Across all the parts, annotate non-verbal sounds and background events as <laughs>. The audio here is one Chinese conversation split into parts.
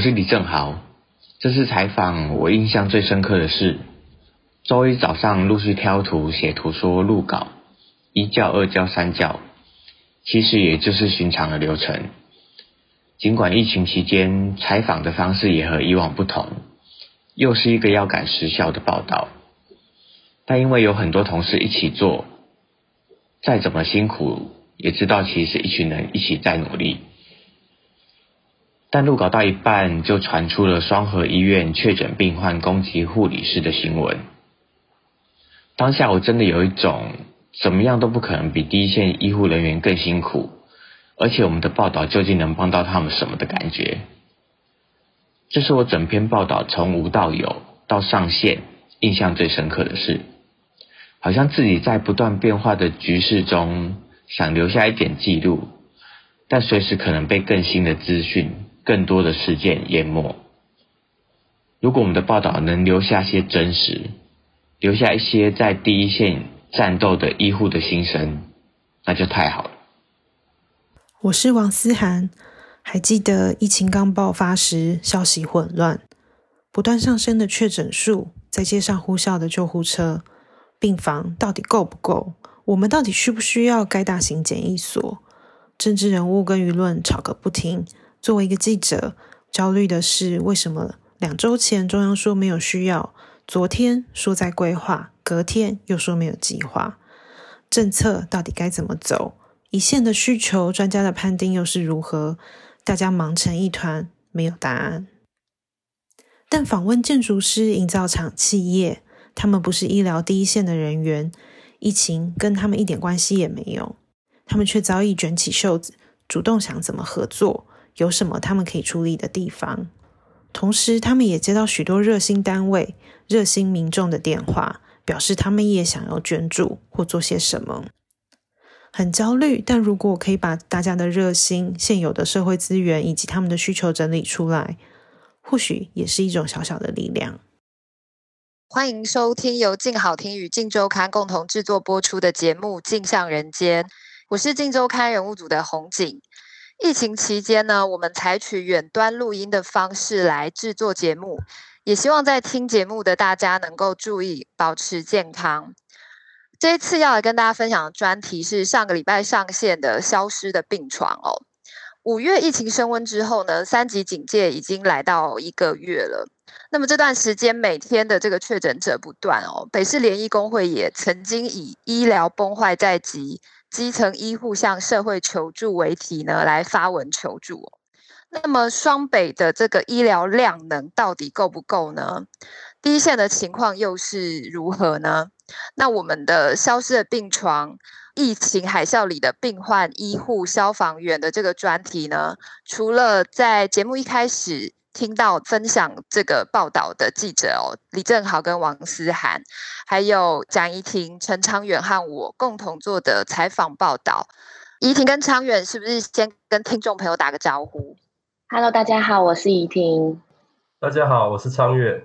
我是李正豪。这次采访我印象最深刻的是，周一早上陆续挑图写图说录稿，一教、二教、三教，其实也就是寻常的流程。尽管疫情期间采访的方式也和以往不同，又是一个要赶时效的报道，但因为有很多同事一起做，再怎么辛苦，也知道其实是一群人一起在努力。但录稿到一半，就传出了双和医院确诊病患攻击护理师的新闻。当下我真的有一种怎么样都不可能比第一线医护人员更辛苦，而且我们的报道究竟能帮到他们什么的感觉。这是我整篇报道从无到有到上线印象最深刻的事，好像自己在不断变化的局势中，想留下一点记录，但随时可能被更新的资讯。更多的事件淹没。如果我们的报道能留下些真实，留下一些在第一线战斗的医护的心声，那就太好了。我是王思涵，还记得疫情刚爆发时，消息混乱，不断上升的确诊数，在街上呼啸的救护车，病房到底够不够？我们到底需不需要盖大型检疫所？政治人物跟舆论吵个不停。作为一个记者，焦虑的是为什么两周前中央说没有需要，昨天说在规划，隔天又说没有计划，政策到底该怎么走？一线的需求，专家的判定又是如何？大家忙成一团，没有答案。但访问建筑师、营造厂、企业，他们不是医疗第一线的人员，疫情跟他们一点关系也没有，他们却早已卷起袖子，主动想怎么合作。有什么他们可以处理的地方？同时，他们也接到许多热心单位、热心民众的电话，表示他们也想要捐助或做些什么。很焦虑，但如果可以把大家的热心、现有的社会资源以及他们的需求整理出来，或许也是一种小小的力量。欢迎收听由静好听与镜周刊共同制作播出的节目《镜像人间》，我是镜周刊人物组的洪景。疫情期间呢，我们采取远端录音的方式来制作节目，也希望在听节目的大家能够注意保持健康。这一次要来跟大家分享的专题是上个礼拜上线的《消失的病床》哦。五月疫情升温之后呢，三级警戒已经来到一个月了。那么这段时间每天的这个确诊者不断哦，北市联医工会也曾经以医疗崩坏在即。基层医护向社会求助为题呢，来发文求助。那么双北的这个医疗量能到底够不够呢？第一线的情况又是如何呢？那我们的消失的病床，疫情海啸里的病患、医护、消防员的这个专题呢，除了在节目一开始。听到分享这个报道的记者哦，李正豪跟王思涵，还有蒋怡婷、陈昌远和我共同做的采访报道。怡婷跟昌远是不是先跟听众朋友打个招呼？Hello，大家好，我是怡婷。大家好，我是昌远。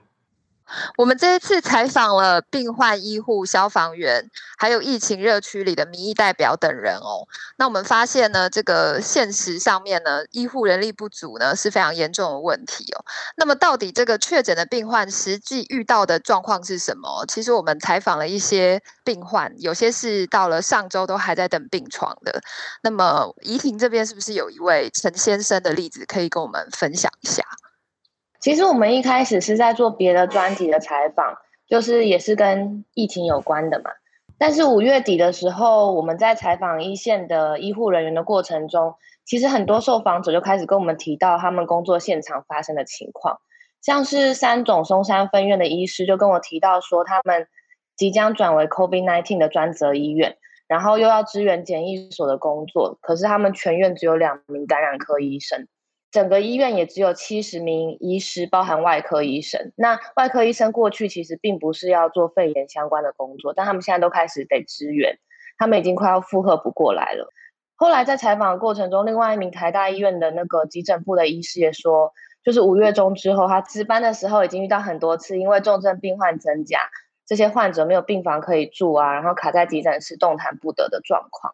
我们这一次采访了病患、医护、消防员，还有疫情热区里的民意代表等人哦。那我们发现呢，这个现实上面呢，医护人力不足呢是非常严重的问题哦。那么到底这个确诊的病患实际遇到的状况是什么？其实我们采访了一些病患，有些是到了上周都还在等病床的。那么怡婷这边是不是有一位陈先生的例子可以跟我们分享一下？其实我们一开始是在做别的专题的采访，就是也是跟疫情有关的嘛。但是五月底的时候，我们在采访一线的医护人员的过程中，其实很多受访者就开始跟我们提到他们工作现场发生的情况，像是三总松山分院的医师就跟我提到说，他们即将转为 COVID-19 的专责医院，然后又要支援检疫所的工作，可是他们全院只有两名感染科医生。整个医院也只有七十名医师，包含外科医生。那外科医生过去其实并不是要做肺炎相关的工作，但他们现在都开始得支援，他们已经快要负荷不过来了。后来在采访的过程中，另外一名台大医院的那个急诊部的医师也说，就是五月中之后，他值班的时候已经遇到很多次，因为重症病患增加，这些患者没有病房可以住啊，然后卡在急诊室动弹不得的状况。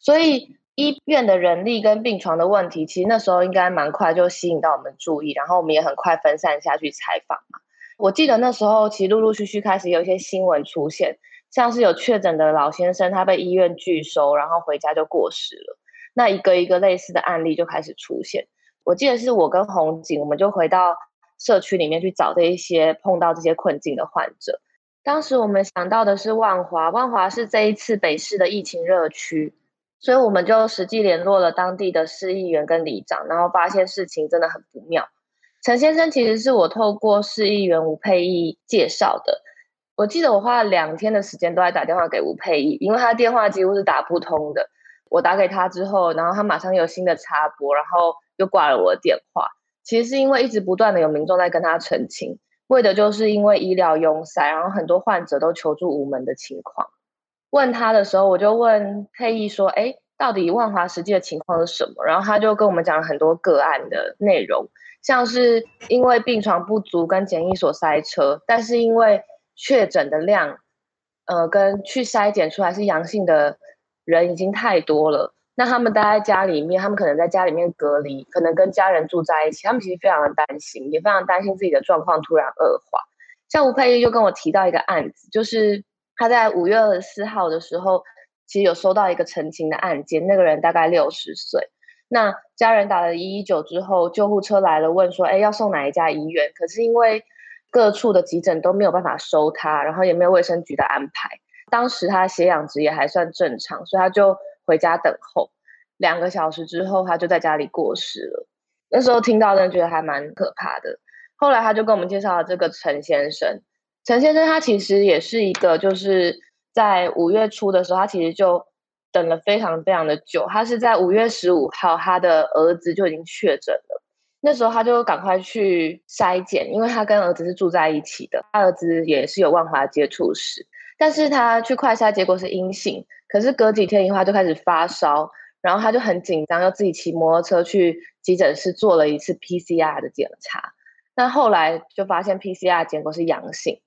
所以医院的人力跟病床的问题，其实那时候应该蛮快就吸引到我们注意，然后我们也很快分散下去采访嘛。我记得那时候其实陆陆续续开始有一些新闻出现。像是有确诊的老先生，他被医院拒收，然后回家就过世了。那一个一个类似的案例就开始出现。我记得是我跟红景，我们就回到社区里面去找这一些碰到这些困境的患者。当时我们想到的是万华，万华是这一次北市的疫情热区，所以我们就实际联络了当地的市议员跟里长，然后发现事情真的很不妙。陈先生其实是我透过市议员吴沛忆介绍的。我记得我花了两天的时间都在打电话给吴沛忆，因为他电话几乎是打不通的。我打给他之后，然后他马上有新的插播，然后又挂了我的电话。其实是因为一直不断的有民众在跟他澄清，为的就是因为医疗拥塞，然后很多患者都求助无门的情况。问他的时候，我就问沛忆说：“哎，到底万华实际的情况是什么？”然后他就跟我们讲了很多个案的内容，像是因为病床不足跟检疫所塞车，但是因为确诊的量，呃，跟去筛检出来是阳性的人已经太多了。那他们待在家里面，他们可能在家里面隔离，可能跟家人住在一起，他们其实非常的担心，也非常担心自己的状况突然恶化。像吴沛忆就跟我提到一个案子，就是他在五月二十四号的时候，其实有收到一个陈情的案件，那个人大概六十岁，那家人打了一一九之后，救护车来了，问说，哎，要送哪一家医院？可是因为各处的急诊都没有办法收他，然后也没有卫生局的安排。当时他血氧值也还算正常，所以他就回家等候。两个小时之后，他就在家里过世了。那时候听到，真的觉得还蛮可怕的。后来他就跟我们介绍了这个陈先生。陈先生他其实也是一个，就是在五月初的时候，他其实就等了非常非常的久。他是在五月十五号，他的儿子就已经确诊了。那时候他就赶快去筛检，因为他跟儿子是住在一起的，他儿子也是有万华接触史，但是他去快筛结果是阴性，可是隔几天以后他就开始发烧，然后他就很紧张，又自己骑摩托车去急诊室做了一次 PCR 的检查，那后来就发现 PCR 结果是阳性，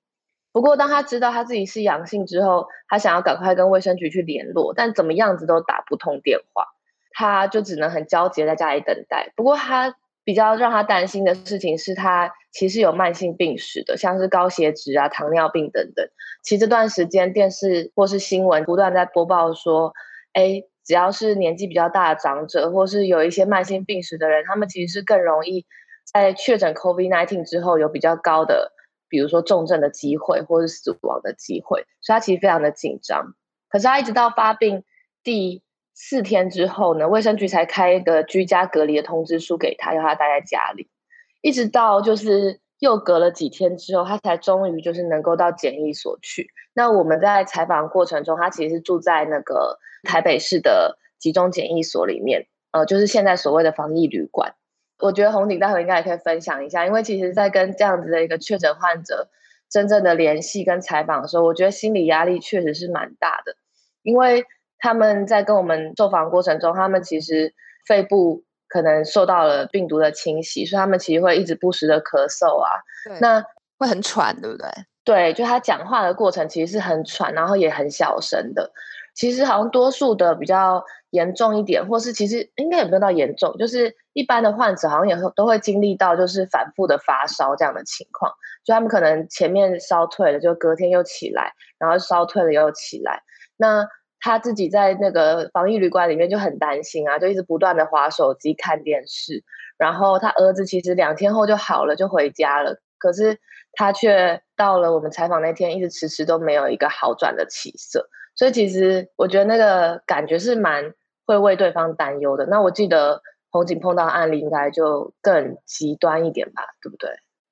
不过当他知道他自己是阳性之后，他想要赶快跟卫生局去联络，但怎么样子都打不通电话，他就只能很焦急在家里等待，不过他。比较让他担心的事情是他其实有慢性病史的，像是高血脂啊、糖尿病等等。其实这段时间电视或是新闻不断在播报说，哎，只要是年纪比较大的长者，或是有一些慢性病史的人，他们其实是更容易在确诊 COVID-19 之后有比较高的，比如说重症的机会或是死亡的机会，所以他其实非常的紧张。可是他一直到发病第四天之后呢，卫生局才开一个居家隔离的通知书给他，要他待在家里，一直到就是又隔了几天之后，他才终于就是能够到检疫所去。那我们在采访过程中，他其实是住在那个台北市的集中检疫所里面，呃，就是现在所谓的防疫旅馆。我觉得红顶待会应该也可以分享一下，因为其实，在跟这样子的一个确诊患者真正的联系跟采访的时候，我觉得心理压力确实是蛮大的，因为。他们在跟我们受访过程中，他们其实肺部可能受到了病毒的侵袭，所以他们其实会一直不时的咳嗽啊，那会很喘，对不对？对，就他讲话的过程其实是很喘，然后也很小声的。其实好像多数的比较严重一点，或是其实应该也没有到严重，就是一般的患者好像也都会经历到就是反复的发烧这样的情况，就他们可能前面烧退了，就隔天又起来，然后烧退了又起来，那。他自己在那个防疫旅馆里面就很担心啊，就一直不断的滑手机看电视。然后他儿子其实两天后就好了，就回家了。可是他却到了我们采访那天，一直迟迟都没有一个好转的起色。所以其实我觉得那个感觉是蛮会为对方担忧的。那我记得红景碰到案例应该就更极端一点吧，对不对？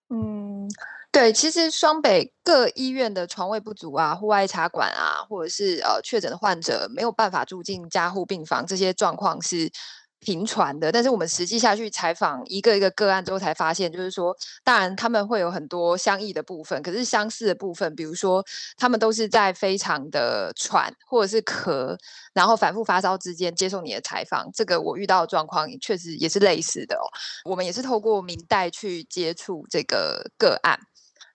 嗯。对，其实双北各医院的床位不足啊，户外插管啊，或者是呃确诊的患者没有办法住进加护病房，这些状况是频传的，但是我们实际下去采访一个一个个案之后，才发现，就是说，当然他们会有很多相异的部分，可是相似的部分，比如说他们都是在非常的喘或者是咳，然后反复发烧之间接受你的采访。这个我遇到的状况确实也是类似的哦。我们也是透过明代去接触这个个案。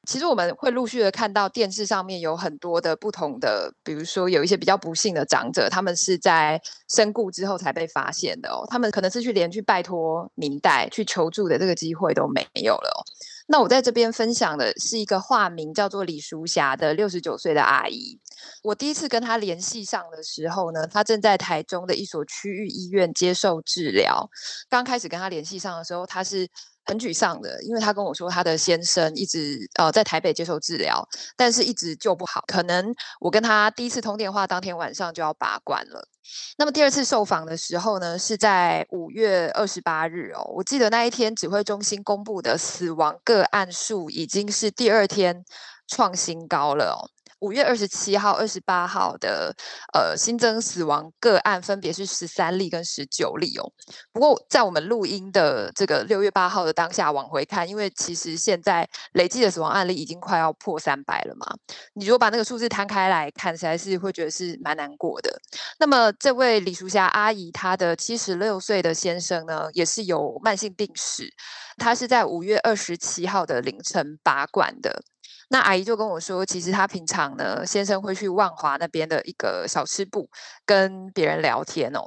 其实我们会陆续的看到电视上面有很多的不同的，比如说有一些比较不幸的长者，他们是在身故之后才被发现的哦，他们可能是去连去拜托明代去求助的这个机会都没有了。那我在这边分享的是一个化名叫做李淑霞的六十九岁的阿姨。我第一次跟她联系上的时候呢，她正在台中的一所区域医院接受治疗。刚开始跟她联系上的时候，她是。很沮丧的，因为他跟我说，他的先生一直呃在台北接受治疗，但是一直救不好。可能我跟他第一次通电话当天晚上就要拔管了。那么第二次受访的时候呢，是在五月二十八日哦。我记得那一天指挥中心公布的死亡个案数已经是第二天创新高了哦。五月二十七号、二十八号的呃新增死亡个案分别是十三例跟十九例哦。不过在我们录音的这个六月八号的当下往回看，因为其实现在累计的死亡案例已经快要破三百了嘛。你如果把那个数字摊开来看，实在是会觉得是蛮难过的。那么这位李淑霞阿姨，她的七十六岁的先生呢，也是有慢性病史，他是在五月二十七号的凌晨拔管的。那阿姨就跟我说，其实她平常呢，先生会去万华那边的一个小吃部跟别人聊天哦，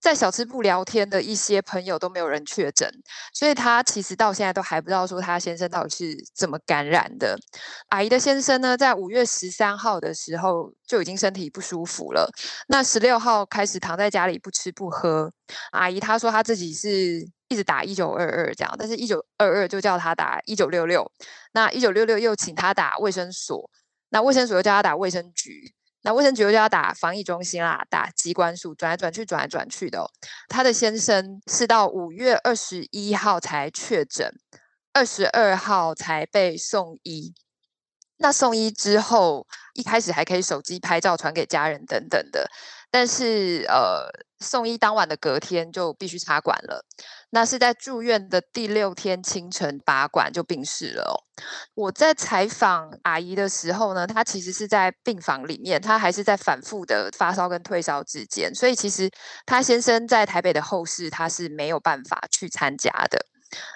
在小吃部聊天的一些朋友都没有人确诊，所以她其实到现在都还不知道说她先生到底是怎么感染的。阿姨的先生呢，在五月十三号的时候就已经身体不舒服了，那十六号开始躺在家里不吃不喝。阿姨她说她自己是。一直打一九二二这样，但是一九二二就叫他打一九六六，那一九六六又请他打卫生所，那卫生所又叫他打卫生局，那卫生局又叫他打防疫中心啦，打机关署，转来转去，转来转去的。他的先生是到五月二十一号才确诊，二十二号才被送医。那送医之后，一开始还可以手机拍照传给家人等等的，但是呃。送医当晚的隔天就必须插管了，那是在住院的第六天清晨拔管就病逝了。我在采访阿姨的时候呢，她其实是在病房里面，她还是在反复的发烧跟退烧之间，所以其实她先生在台北的后事，她是没有办法去参加的，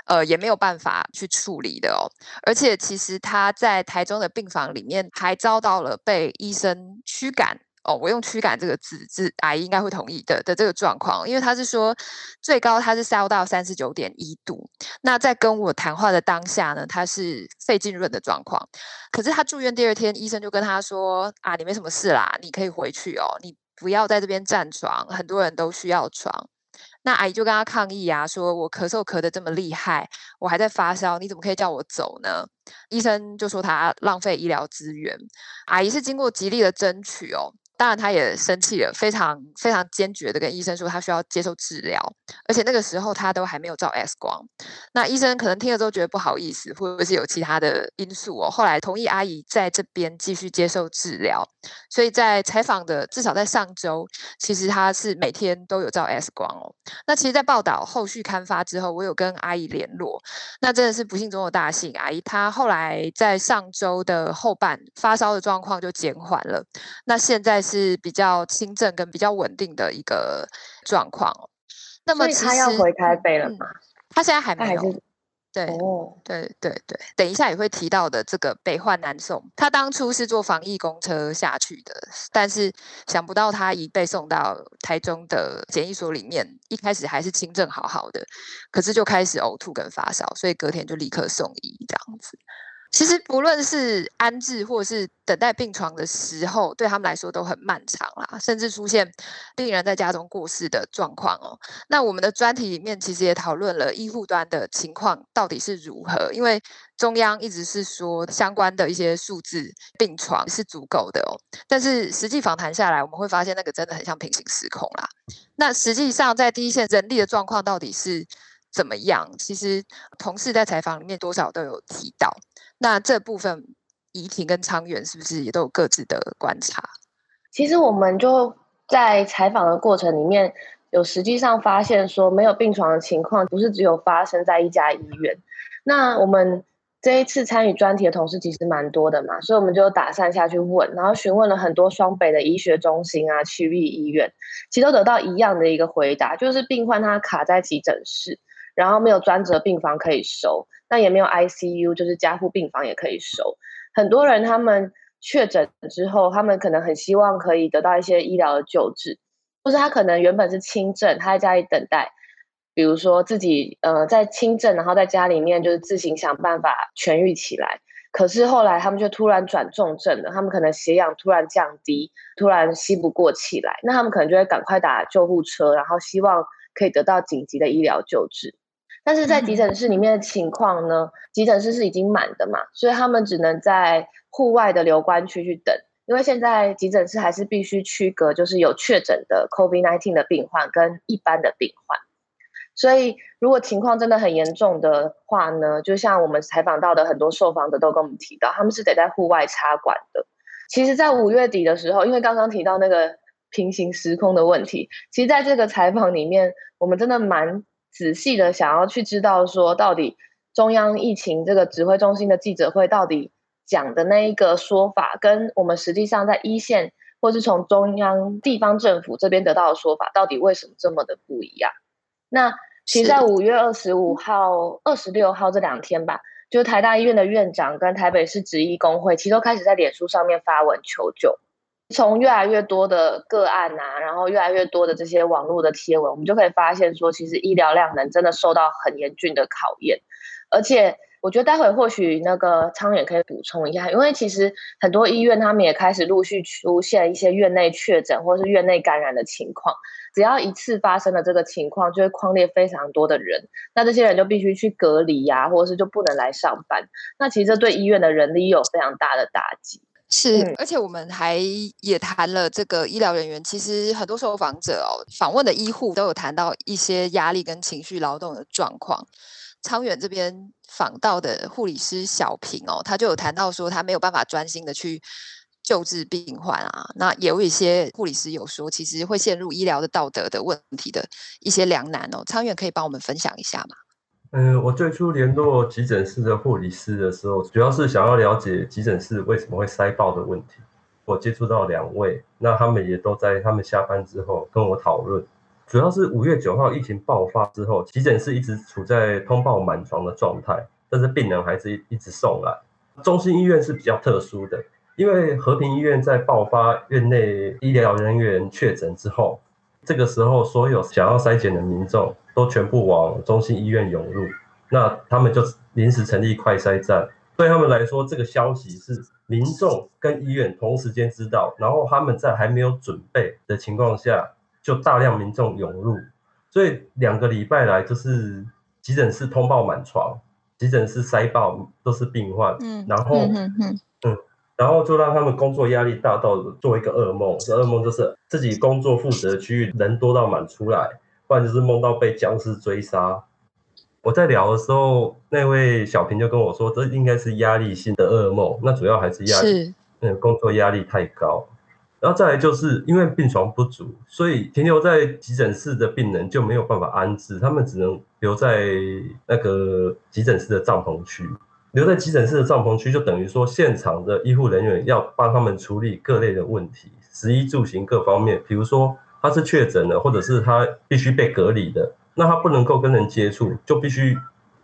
呃，也没有办法去处理的哦。而且其实她在台中的病房里面还遭到了被医生驱赶。哦，我用驱赶这个字，字阿姨应该会同意的的这个状况，因为他是说最高他是烧到三十九点一度，那在跟我谈话的当下呢，他是肺浸润的状况，可是他住院第二天，医生就跟他说啊，你没什么事啦，你可以回去哦，你不要在这边占床，很多人都需要床。那阿姨就跟他抗议啊，说我咳嗽咳得这么厉害，我还在发烧，你怎么可以叫我走呢？医生就说他浪费医疗资源，阿姨是经过极力的争取哦。当然，他也生气了，非常非常坚决的跟医生说，他需要接受治疗，而且那个时候他都还没有照 X 光。那医生可能听了之后觉得不好意思，或者是有其他的因素哦，后来同意阿姨在这边继续接受治疗。所以在采访的至少在上周，其实他是每天都有照 X 光哦。那其实，在报道后续刊发之后，我有跟阿姨联络，那真的是不幸中的大幸，阿姨她后来在上周的后半发烧的状况就减缓了，那现在。是比较轻症跟比较稳定的一个状况。那么他要回台北了吗？嗯，他现在还没有。对，哦，对对对，等一下也会提到的这个北患南送，他当初是坐防疫公车下去的，但是想不到他一被送到台中的检疫所里面，一开始还是轻症好好的，可是就开始呕吐跟发烧，所以隔天就立刻送医这样子。其实不论是安置或是等待病床的时候，对他们来说都很漫长啦，甚至出现病人在家中过世的状况哦。那我们的专题里面其实也讨论了医护端的情况到底是如何，因为中央一直是说相关的一些数字病床是足够的哦，但是实际访谈下来，我们会发现那个真的很像平行时空啦。那实际上在第一线人力的状况到底是怎么样？其实同事在采访里面多少都有提到。那这部分怡婷跟昌远是不是也都有各自的观察？其实我们就在采访的过程里面有实际上发现说没有病床的情况，不是只有发生在一家医院。那我们这一次参与专题的同事其实蛮多的嘛，所以我们就打散下去问，然后询问了很多双北的医学中心啊、区域医院，其实都得到一样的一个回答，就是病患他卡在急诊室，然后没有专责病房可以收，那也没有 ICU，就是加护病房也可以收。很多人他们确诊之后，他们可能很希望可以得到一些医疗的救治，或是他可能原本是轻症，他在家里等待，比如说自己呃在轻症，然后在家里面就是自行想办法痊愈起来。可是后来他们就突然转重症了，他们可能血氧突然降低，突然吸不过气来，那他们可能就会赶快打救护车，然后希望可以得到紧急的医疗救治。但是在急诊室里面的情况呢？急诊室是已经满的嘛，所以他们只能在户外的留观区去等。因为现在急诊室还是必须区隔，就是有确诊的 COVID-19 的病患跟一般的病患。所以如果情况真的很严重的话呢，就像我们采访到的很多受访者都跟我们提到，他们是得在户外插管的。其实，在五月底的时候，因为刚刚提到那个平行时空的问题，其实在这个采访里面，我们真的蛮。仔细的想要去知道说，到底中央疫情这个指挥中心的记者会到底讲的那一个说法，跟我们实际上在一线或是从中央地方政府这边得到的说法，到底为什么这么的不一样？那其实，在五月二十五号、二十六号这两天吧，就台大医院的院长跟台北市执医工会，其实都开始在脸书上面发文求救。从越来越多的个案啊，然后越来越多的这些网络的贴文，我们就可以发现说，其实医疗量能真的受到很严峻的考验。而且，我觉得待会或许那个昌远可以补充一下，因为其实很多医院他们也开始陆续出现一些院内确诊或是院内感染的情况。只要一次发生了这个情况，就会框列非常多的人，那这些人就必须去隔离呀、或者是就不能来上班。那其实这对医院的人力有非常大的打击。是，而且我们还也谈了这个医疗人员，其实很多受访者哦，访问的医护都有谈到一些压力跟情绪劳动的状况。昌远这边访到的护理师小平哦，他就有谈到说，他没有办法专心的去救治病患啊。那也有一些护理师有说，其实会陷入医疗的道德的问题的一些两难哦。昌远可以帮我们分享一下吗？嗯，我最初联络急诊室的护理师的时候，主要是想要了解急诊室为什么会塞爆的问题。我接触到两位，那他们也都在他们下班之后跟我讨论。主要是五月九号疫情爆发之后，急诊室一直处在通报满床的状态，但是病人还是一一直送来。中心医院是比较特殊的，因为和平医院在爆发院内医疗人员确诊之后，这个时候所有想要筛检的民众。都全部往中心医院涌入，那他们就临时成立快筛站。对他们来说，这个消息是民众跟医院同时间知道，然后他们在还没有准备的情况下，就大量民众涌入，所以两个礼拜来就是急诊室通报满床，急诊室塞爆都是病患，嗯，然后嗯，嗯，嗯，嗯，然后就让他们工作压力大到做一个噩梦，这噩梦就是自己工作负责的区域人多到满出来。不然就是梦到被僵尸追杀。我在聊的时候，那位小平就跟我说，这应该是压力性的噩梦。那主要还是压力，嗯，工作压力太高。然后再来就是因为病床不足，所以停留在急诊室的病人就没有办法安置，他们只能留在那个急诊室的帐篷区。留在急诊室的帐篷区，就等于说现场的医护人员要帮他们处理各类的问题，食衣住行各方面，比如说。他是确诊的，或者是他必须被隔离的，那他不能够跟人接触，就必须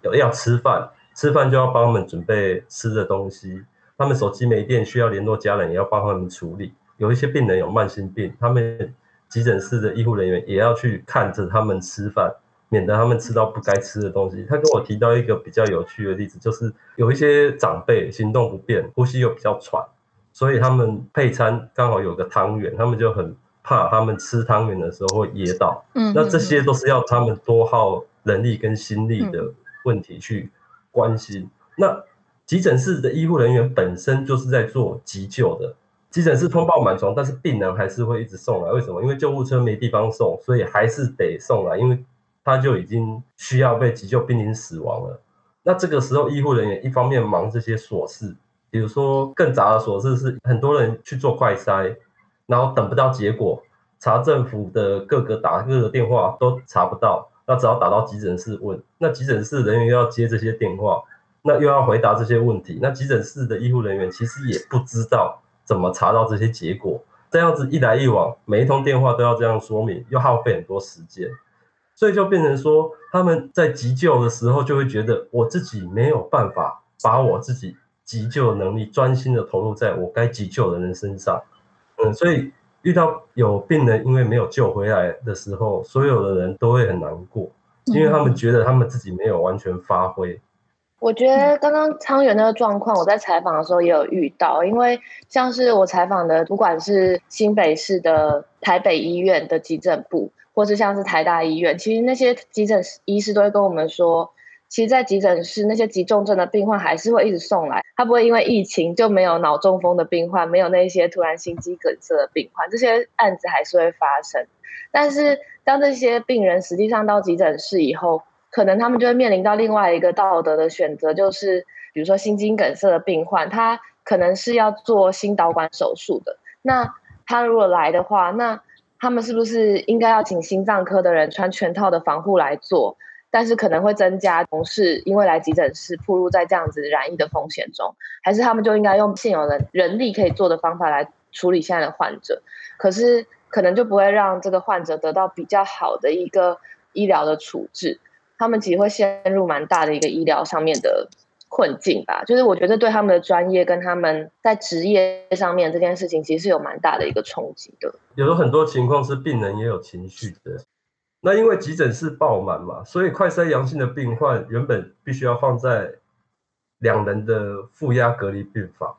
要吃饭，吃饭就要帮他们准备吃的东西。他们手机没电，需要联络家人，也要帮他们处理。有一些病人有慢性病，他们急诊室的医护人员也要去看着他们吃饭，免得他们吃到不该吃的东西。他跟我提到一个比较有趣的例子，就是有一些长辈行动不便，呼吸又比较喘，所以他们配餐刚好有个汤圆，他们就很。怕他们吃汤圆的时候会噎到，嗯，那这些都是要他们多耗人力跟心力的问题去关心。嗯、那急诊室的医护人员本身就是在做急救的，急诊室通报满床，但是病人还是会一直送来。为什么？因为救护车没地方送，所以还是得送来，因为他就已经需要被急救，濒临死亡了。那这个时候，医护人员一方面忙这些琐事，比如说更杂的琐事是很多人去做快筛。然后等不到结果，查政府的各个打各个电话都查不到，那只要打到急诊室问。那急诊室人员又要接这些电话，那又要回答这些问题。那急诊室的医护人员其实也不知道怎么查到这些结果。这样子一来一往，每一通电话都要这样说明，又耗费很多时间，所以就变成说，他们在急救的时候就会觉得，我自己没有办法把我自己急救能力专心的投入在我该急救的人身上。嗯，所以。遇到有病人因为没有救回来的时候，所有的人都会很难过，因为他们觉得他们自己没有完全发挥。我觉得刚刚昌元那个状况，我在采访的时候也有遇到，因为像是我采访的，不管是新北市的台北医院的急诊部，或是像是台大医院，其实那些急诊医师都会跟我们说。其实，在急诊室，那些急重症的病患还是会一直送来，他不会因为疫情就没有脑中风的病患，没有那些突然心肌梗塞的病患，这些案子还是会发生。但是，当这些病人实际上到急诊室以后，可能他们就会面临到另外一个道德的选择，就是比如说心肌梗塞的病患，他可能是要做心导管手术的。那他如果来的话，那他们是不是应该要请心脏科的人穿全套的防护来做？但是可能会增加同事因为来急诊室暴露在这样子染疫的风险中，还是他们就应该用现有的人力可以做的方法来处理现在的患者？可是可能就不会让这个患者得到比较好的一个医疗的处置，他们其实会陷入蛮大的一个医疗上面的困境吧。就是我觉得对他们的专业跟他们在职业上面这件事情，其实是有蛮大的一个冲击的。有很多情况是病人也有情绪的。那因为急诊室爆满嘛，所以快筛阳性的病患原本必须要放在两人的负压隔离病房，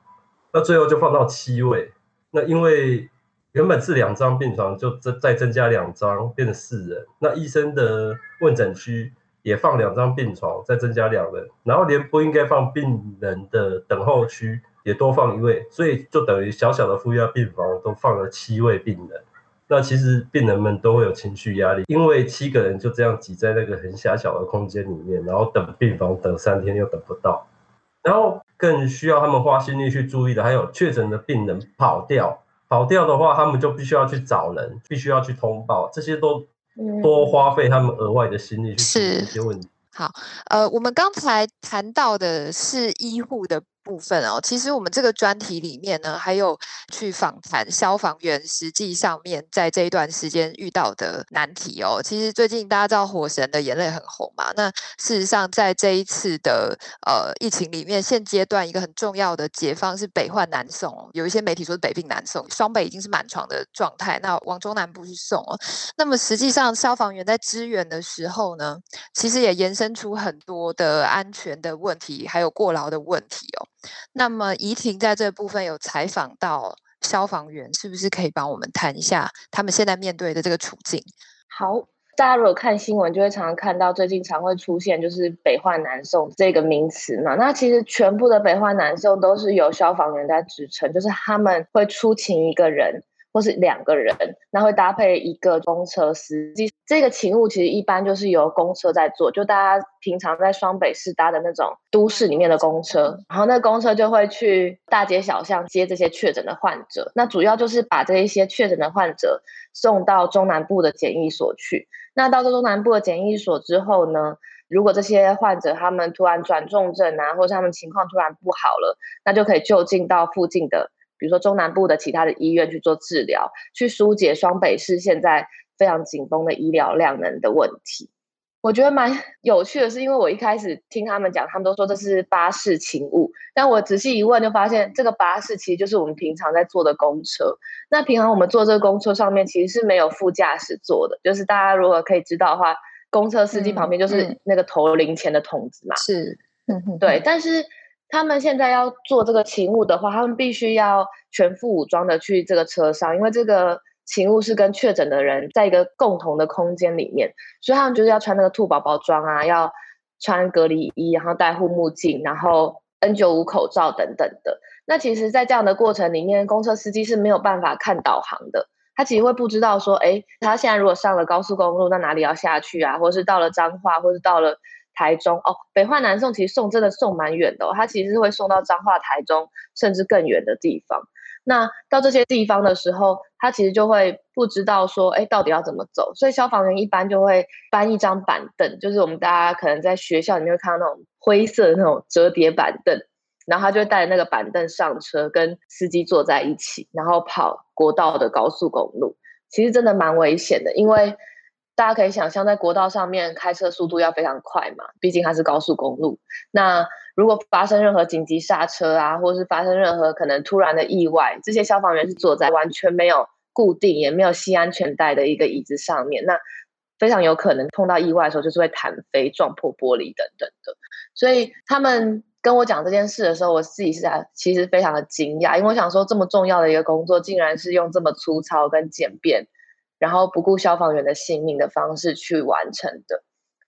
那最后就放到七位。那因为原本是两张病床，就再再增加两张，变成四人。那医生的问诊区也放两张病床，再增加两人，然后连不应该放病人的等候区也多放一位，所以就等于小小的负压病房都放了七位病人。那其实病人们都会有情绪压力，因为七个人就这样挤在那个很狭小的空间里面，然后等病房等三天又等不到，然后更需要他们花心力去注意的，还有确诊的病人跑掉，跑掉的话，他们就必须要去找人，必须要去通报，这些都多花费他们额外的心力去处理这些问题。好，呃，我们刚才谈到的是医护的部分哦，其实我们这个专题里面呢，还有去访谈消防员，实际上面在这一段时间遇到的难题哦。其实最近大家知道《火神的眼泪》很红嘛，那事实上在这一次的呃疫情里面，现阶段一个很重要的解放是北换南送，有一些媒体说是北病南送，双北已经是满床的状态，那往中南部去送哦。那么实际上消防员在支援的时候呢，其实也延伸出很多的安全的问题，还有过劳的问题哦。那么怡婷在这部分有采访到消防员，是不是可以帮我们谈一下他们现在面对的这个处境？好，大家如果看新闻，就会常常看到最近常会出现就是北换南送这个名词嘛。那其实全部的北换南送都是由消防员在支撑，就是他们会出勤一个人。或是两个人，那会搭配一个公车司机。这个勤务其实一般就是由公车在做，就大家平常在双北市搭的那种都市里面的公车，然后那公车就会去大街小巷接这些确诊的患者。那主要就是把这一些确诊的患者送到中南部的检疫所去。那到这中南部的检疫所之后呢，如果这些患者他们突然转重症啊，或者他们情况突然不好了，那就可以就近到附近的。比如说中南部的其他的医院去做治疗，去疏解双北市现在非常紧绷的医疗量能的问题。我觉得蛮 <laughs> 有趣的是，因为我一开始听他们讲，他们都说这是巴士勤务，但我仔细一问，就发现这个巴士其实就是我们平常在坐的公车。那平常我们坐这个公车上面其实是没有副驾驶座的，就是大家如果可以知道的话，公车司机旁边就是那个投零钱的筒子嘛。是，嗯，对，但是。他们现在要做这个勤务的话，他们必须要全副武装的去这个车上，因为这个勤务是跟确诊的人在一个共同的空间里面，所以他们就是要穿那个兔宝宝装啊，要穿隔离衣，然后戴护目镜，然后 N95 口罩等等的。那其实，在这样的过程里面，公车司机是没有办法看导航的，他其实会不知道说，哎，他现在如果上了高速公路，那哪里要下去啊？或是到了彰化，或是到了。台中哦，北换南送其实送真的送蛮远的哦，它其实是会送到彰化、台中，甚至更远的地方。那到这些地方的时候，他其实就会不知道说，哎，到底要怎么走。所以消防员一般就会搬一张板凳，就是我们大家可能在学校里面会看到那种灰色的那种折叠板凳，然后他就会带着那个板凳上车，跟司机坐在一起，然后跑国道的高速公路。其实真的蛮危险的，因为大家可以想象，在国道上面开车速度要非常快嘛，毕竟它是高速公路。那如果发生任何紧急刹车啊，或是发生任何可能突然的意外，这些消防员是坐在完全没有固定也没有系安全带的一个椅子上面，那非常有可能碰到意外的时候就是会弹飞、撞破玻璃等等的。所以他们跟我讲这件事的时候，我自己是其实非常的惊讶，因为我想说这么重要的一个工作，竟然是用这么粗糙跟简便，然后不顾消防员的性命的方式去完成的。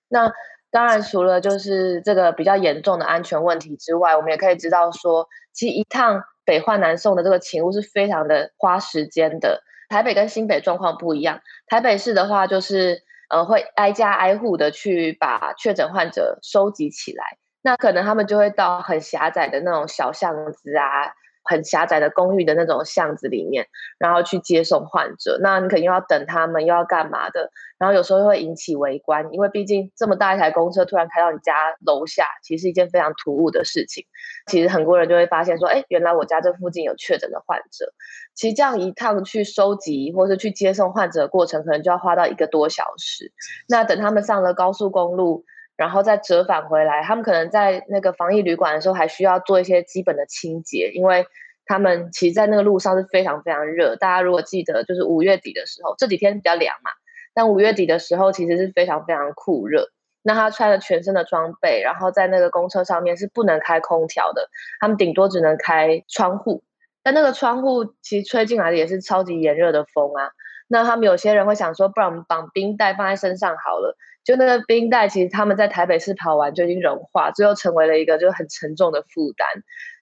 那当然，除了就是这个比较严重的安全问题之外，我们也可以知道说，其实一趟北换南送的这个勤务是非常的花时间的。台北跟新北状况不一样，台北市的话就是呃会挨家挨户的去把确诊患者收集起来，那可能他们就会到很狭窄的那种小巷子啊。很狭窄的公寓的那种巷子里面，然后去接送患者，那你肯定要等他们，又要干嘛的？然后有时候又会引起围观，因为毕竟这么大一台公车突然开到你家楼下，其实是一件非常突兀的事情。其实很多人就会发现说，哎，原来我家这附近有确诊的患者。其实这样一趟去收集或是去接送患者的过程，可能就要花到一个多小时。那等他们上了高速公路。然后再折返回来，他们可能在那个防疫旅馆的时候，还需要做一些基本的清洁，因为他们其实，在那个路上是非常非常热。大家如果记得，就是五月底的时候，这几天比较凉嘛，但五月底的时候，其实是非常非常酷热。那他穿了全身的装备，然后在那个公车上面是不能开空调的，他们顶多只能开窗户，但那个窗户其实吹进来的也是超级炎热的风啊。那他们有些人会想说，不然我们绑冰袋放在身上好了。就那个冰袋，其实他们在台北市跑完就已经融化，最后成为了一个就很沉重的负担。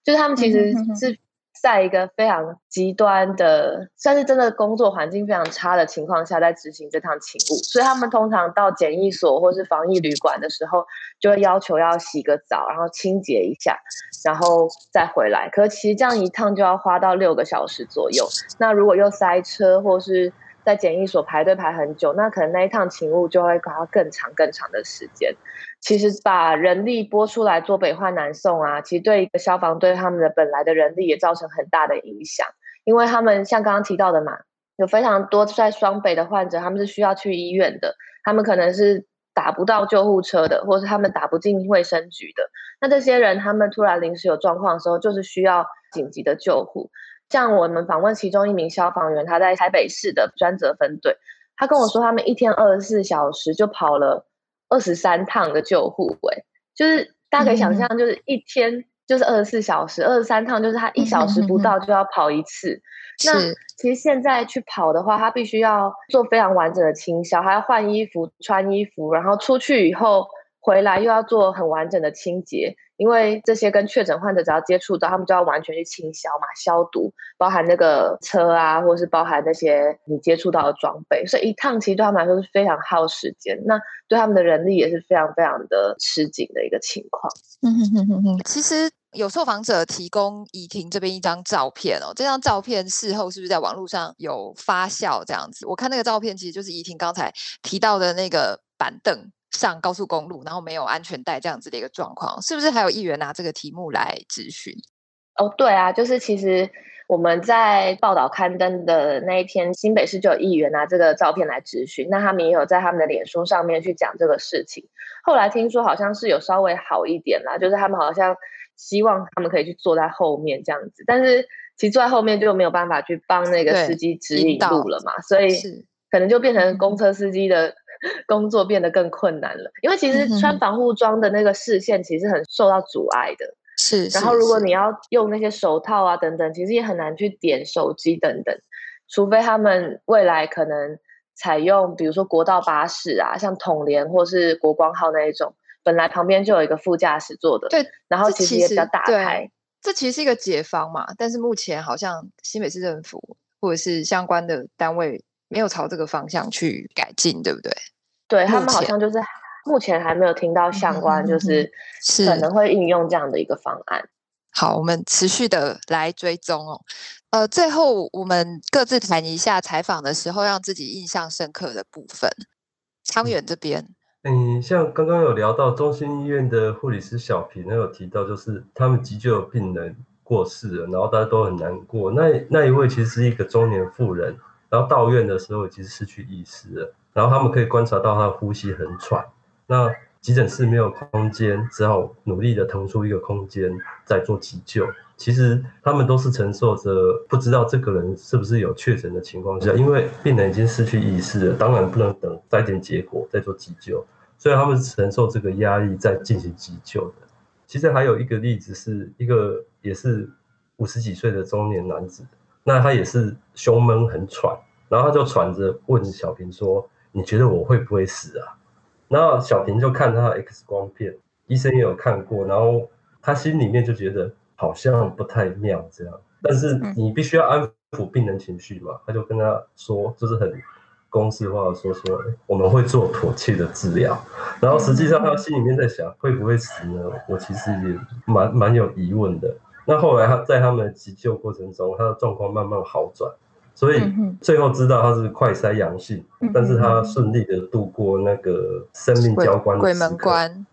就是他们其实是在一个非常极端的，算是真的工作环境非常差的情况下，在执行这趟勤务。所以他们通常到检疫所或是防疫旅馆的时候，就会要求要洗个澡，然后清洁一下，然后再回来。可是其实这样一趟就要花到六个小时左右。那如果又塞车或是在检疫所排队排很久，那可能那一趟勤务就会花更长更长的时间。其实把人力拨出来做北换南送啊，其实对一个消防队他们的本来的人力也造成很大的影响，因为他们像刚刚提到的嘛，有非常多在双北的患者，他们是需要去医院的，他们可能是打不到救护车的，或是他们打不进卫生局的。那这些人他们突然临时有状况的时候，就是需要紧急的救护。像我们访问其中一名消防员，他在台北市的专责分队，他跟我说，他们一天二十四小时就跑了二十三趟的救护，哎，就是大家可以想象，就是一天就是二十四小时，二十三趟就是他一小时不到就要跑一次。那其实现在去跑的话，他必须要做非常完整的清消，还要换衣服、穿衣服，然后出去以后回来又要做很完整的清洁。因为这些跟确诊患者只要接触到，他们就要完全去清消嘛，消毒，包含那个车啊，或是包含那些你接触到的装备，所以一趟其实对他们来说是非常耗时间，那对他们的人力也是非常非常的吃紧的一个情况。嗯哼哼哼哼，其实有受访者提供怡婷这边一张照片哦，这张照片事后是不是在网络上有发酵这样子？我看那个照片其实就是怡婷刚才提到的那个板凳。上高速公路，然后没有安全带这样子的一个状况，是不是还有议员拿这个题目来质询？哦，对啊，就是其实我们在报道刊登的那一天，新北市就有议员拿这个照片来质询，那他们也有在他们的脸书上面去讲这个事情。后来听说好像是有稍微好一点啦，就是他们好像希望他们可以去坐在后面这样子，但是其实坐在后面就没有办法去帮那个司机指引路了嘛，所以可能就变成公车司机的。工作变得更困难了，因为其实穿防护装的那个视线其实很受到阻碍的。是，然后如果你要用那些手套啊等等，其实也很难去点手机等等，除非他们未来可能采用，比如说国道巴士啊，像统联或是国光号那一种，本来旁边就有一个副驾驶座的，对，然后其实也比较大开。这其实是一个解方嘛，但是目前好像新北市政府或者是相关的单位没有朝这个方向去改进，对不对？对，他们好像就是目前还没有听到相关，就是可能会应用这样的一个方案。好，我们持续的来追踪哦。呃，最后我们各自谈一下采访的时候让自己印象深刻的部分。昌远这边，嗯，像刚刚有聊到中心医院的护理师小平，他有提到就是他们急救病人过世了，然后大家都很难过。那那一位其实是一个中年妇人，然后到院的时候已经失去意识了，然后他们可以观察到他的呼吸很喘。那急诊室没有空间，只好努力的腾出一个空间在做急救。其实他们都是承受着不知道这个人是不是有确诊的情况下，因为病人已经失去意识了，当然不能等再点结果再做急救，所以他们承受这个压力在进行急救的。其实还有一个例子是一个也是五十几岁的中年男子，那他也是胸闷很喘，然后他就喘着问小平说：“你觉得我会不会死啊？”然后小平就看他的 X 光片，医生也有看过，然后他心里面就觉得好像不太妙这样。但是你必须要安抚病人情绪嘛，他就跟他说，就是很公式化的说说，我们会做妥切的治疗。然后实际上他心里面在想，会不会死呢？我其实也蛮蛮有疑问的。那后来他在他们急救过程中，他的状况慢慢好转。所以最后知道他是快筛阳性，嗯，但是他顺利的度过那个生命交关的鬼门关。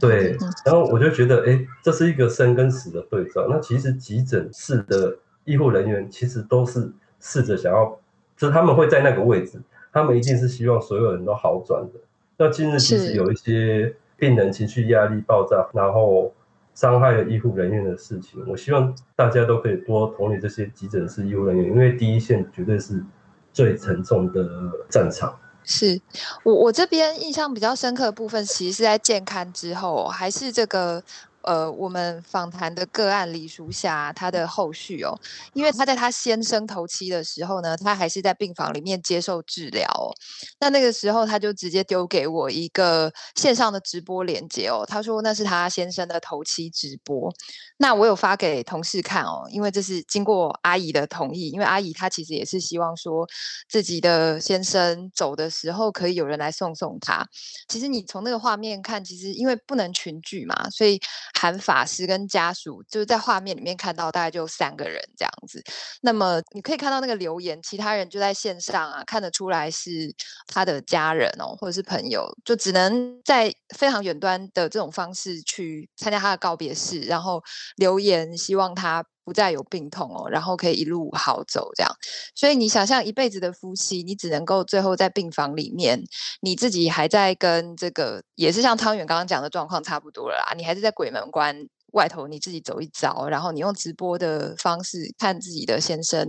对，然后我就觉得，哎，这是一个生跟死的对照。那其实急诊室的医护人员其实都是试着想要，就是他们会在那个位置，他们一定是希望所有人都好转的。那今日其实有一些病人情绪压力爆炸，然后。伤害了医护人员的事情，我希望大家都可以多同理这些急诊室医护人员，因为第一线绝对是最沉重的战场。是我我这边印象比较深刻的部分，其实是在健康之后，还是这个。呃，我们访谈的个案李淑霞，她的后续哦，因为她在她先生头七的时候呢，她还是在病房里面接受治疗哦。那那个时候，她就直接丢给我一个线上的直播连接哦，她说那是她先生的头七直播。那我有发给同事看哦，因为这是经过阿姨的同意，因为阿姨她其实也是希望说自己的先生走的时候可以有人来送送他。其实你从那个画面看，其实因为不能群聚嘛，所以。含法师跟家属就是在画面里面看到大概就三个人这样子，那么你可以看到那个留言，其他人就在线上啊，看得出来是他的家人哦，或者是朋友，就只能在非常远端的这种方式去参加他的告别式，然后留言希望他。不再有病痛哦，然后可以一路好走这样。所以你想象一辈子的夫妻，你只能够最后在病房里面，你自己还在跟这个，也是像汤圆刚刚讲的状况差不多了啦。你还是在鬼门关外头，你自己走一遭，然后你用直播的方式看自己的先生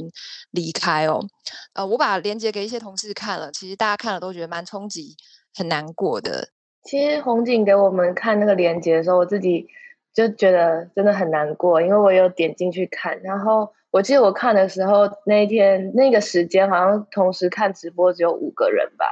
离开哦。呃，我把链接给一些同事看了，其实大家看了都觉得蛮冲击、很难过的。其实红景给我们看那个链接的时候，我自己。就觉得真的很难过，因为我有点进去看，然后我记得我看的时候，那一天那个时间好像同时看直播只有五个人吧。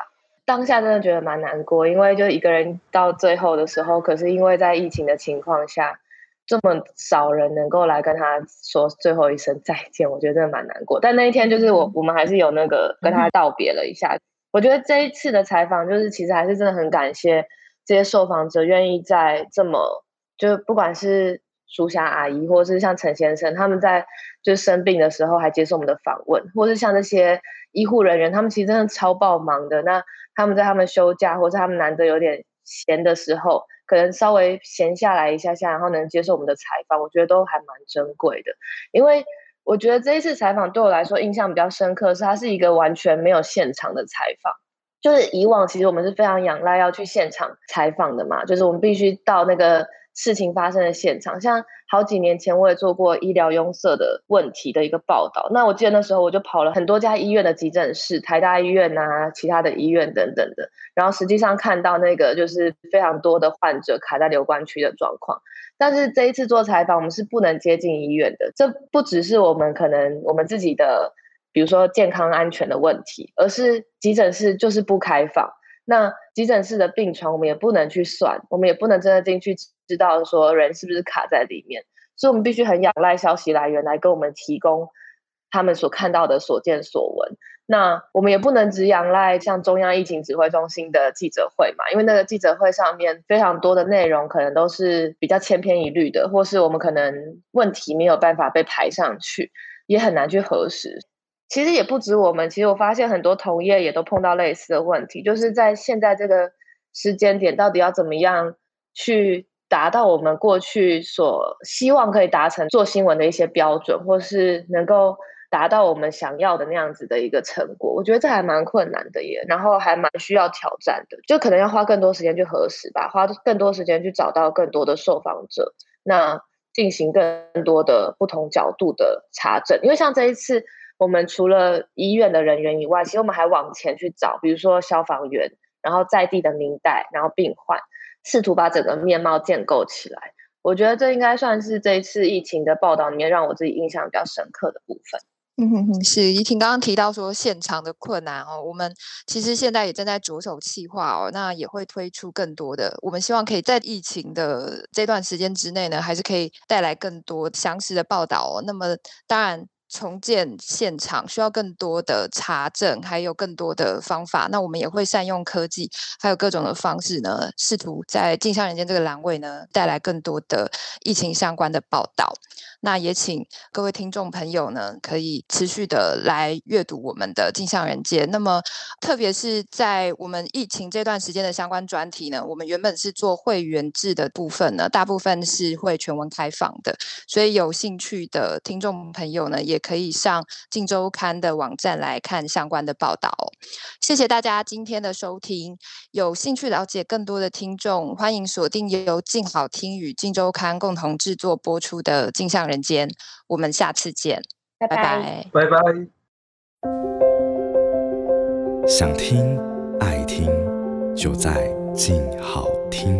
当下真的觉得蛮难过，因为就一个人到最后的时候，可是因为在疫情的情况下，这么少人能够来跟他说最后一声再见，我觉得真的蛮难过。但那一天就是我我们还是有那个跟他道别了一下。我觉得这一次的采访就是其实还是真的很感谢这些受访者愿意在这么。就不管是淑霞阿姨，或是像陈先生，他们在就是生病的时候还接受我们的访问，或是像那些医护人员，他们其实真的超爆忙的。那他们在他们休假，或是他们难得有点闲的时候，可能稍微闲下来一下下，然后能接受我们的采访，我觉得都还蛮珍贵的。因为我觉得这一次采访对我来说印象比较深刻，是它是一个完全没有现场的采访。就是以往其实我们是非常仰赖要去现场采访的嘛，就是我们必须到那个。事情发生的现场，像好几年前我也做过医疗拥塞的问题的一个报道。那我记得那时候我就跑了很多家医院的急诊室，台大医院啊，其他的医院等等的。然后实际上看到那个就是非常多的患者卡在留观区的状况。但是这一次做采访，我们是不能接近医院的。这不只是我们可能我们自己的，比如说健康安全的问题，而是急诊室就是不开放。那急诊室的病床我们也不能去算，我们也不能真的进去。知道说人是不是卡在里面，所以我们必须很仰赖消息来源来给我们提供他们所看到的所见所闻。那我们也不能只仰赖像中央疫情指挥中心的记者会嘛，因为那个记者会上面非常多的内容可能都是比较千篇一律的，或是我们可能问题没有办法被排上去，也很难去核实。其实也不止我们，其实我发现很多同业也都碰到类似的问题，就是在现在这个时间点，到底要怎么样去达到我们过去所希望可以达成做新闻的一些标准，或是能够达到我们想要的那样子的一个成果，我觉得这还蛮困难的耶，然后还蛮需要挑战的，就可能要花更多时间去核实吧，花更多时间去找到更多的受访者，那进行更多的不同角度的查证，因为像这一次。我们除了医院的人员以外，其实我们还往前去找，比如说消防员，然后在地的民代，然后病患，试图把整个面貌建构起来。我觉得这应该算是这一次疫情的报道里面让我自己印象比较深刻的部分。嗯哼哼，是怡婷刚刚提到说现场的困难哦，我们其实现在也正在着手企划哦，那也会推出更多的，我们希望可以在疫情的这段时间之内呢，还是可以带来更多详实的报道哦。那么当然。重建现场需要更多的查证，还有更多的方法。那我们也会善用科技，还有各种的方式呢，试图在镜像人间这个栏位呢，带来更多的疫情相关的报道。那也请各位听众朋友呢，可以持续的来阅读我们的镜像人间。那么，特别是在我们疫情这段时间的相关专题呢，我们原本是做会员制的部分呢，大部分是会全文开放的。所以有兴趣的听众朋友呢，也可以上镜周刊的网站来看相关的报道。谢谢大家今天的收听。有兴趣了解更多的听众，欢迎锁定由镜好听与镜周刊共同制作播出的镜像人间，我们下次见，拜拜，拜拜。想听爱听，就在静好听。